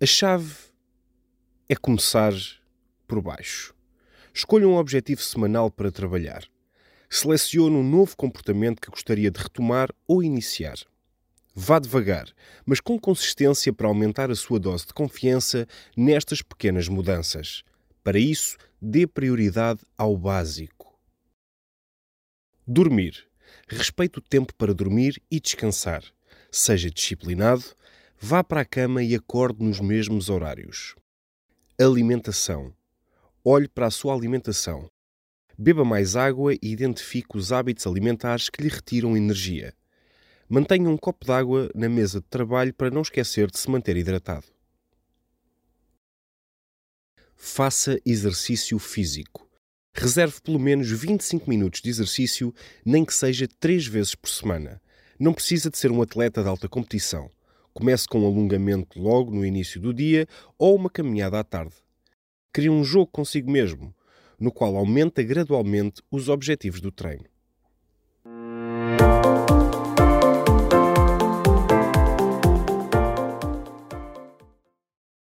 A chave é começar por baixo. Escolha um objetivo semanal para trabalhar. Selecione um novo comportamento que gostaria de retomar ou iniciar. Vá devagar, mas com consistência para aumentar a sua dose de confiança nestas pequenas mudanças. Para isso, dê prioridade ao básico. Dormir. Respeite o tempo para dormir e descansar. Seja disciplinado, vá para a cama e acorde nos mesmos horários. Alimentação. Olhe para a sua alimentação. Beba mais água e identifique os hábitos alimentares que lhe retiram energia. Mantenha um copo d'água na mesa de trabalho para não esquecer de se manter hidratado. Faça exercício físico. Reserve pelo menos 25 minutos de exercício, nem que seja 3 vezes por semana. Não precisa de ser um atleta de alta competição. Comece com um alongamento logo no início do dia ou uma caminhada à tarde. Crie um jogo consigo mesmo, no qual aumenta gradualmente os objetivos do treino.